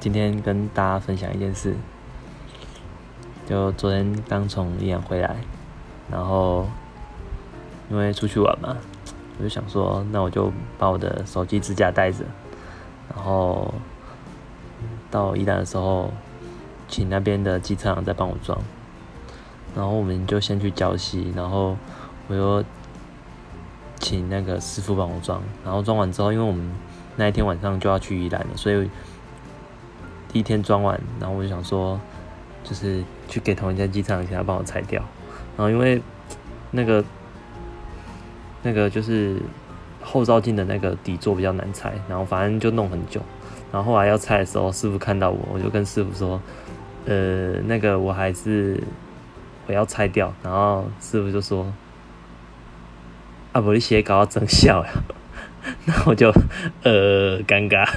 今天跟大家分享一件事，就昨天刚从宜兰回来，然后因为出去玩嘛，我就想说，那我就把我的手机支架带着，然后到宜兰的时候，请那边的机车行再帮我装，然后我们就先去礁溪，然后我又请那个师傅帮我装，然后装完之后，因为我们那一天晚上就要去宜兰了，所以。第一天装完，然后我就想说，就是去给同一家机场请他帮我拆掉。然后因为那个那个就是后照镜的那个底座比较难拆，然后反正就弄很久。然后后来要拆的时候，师傅看到我，我就跟师傅说：“呃，那个我还是我要拆掉。”然后师傅就说：“啊，不，你写稿要增效呀。”那我就呃尴尬。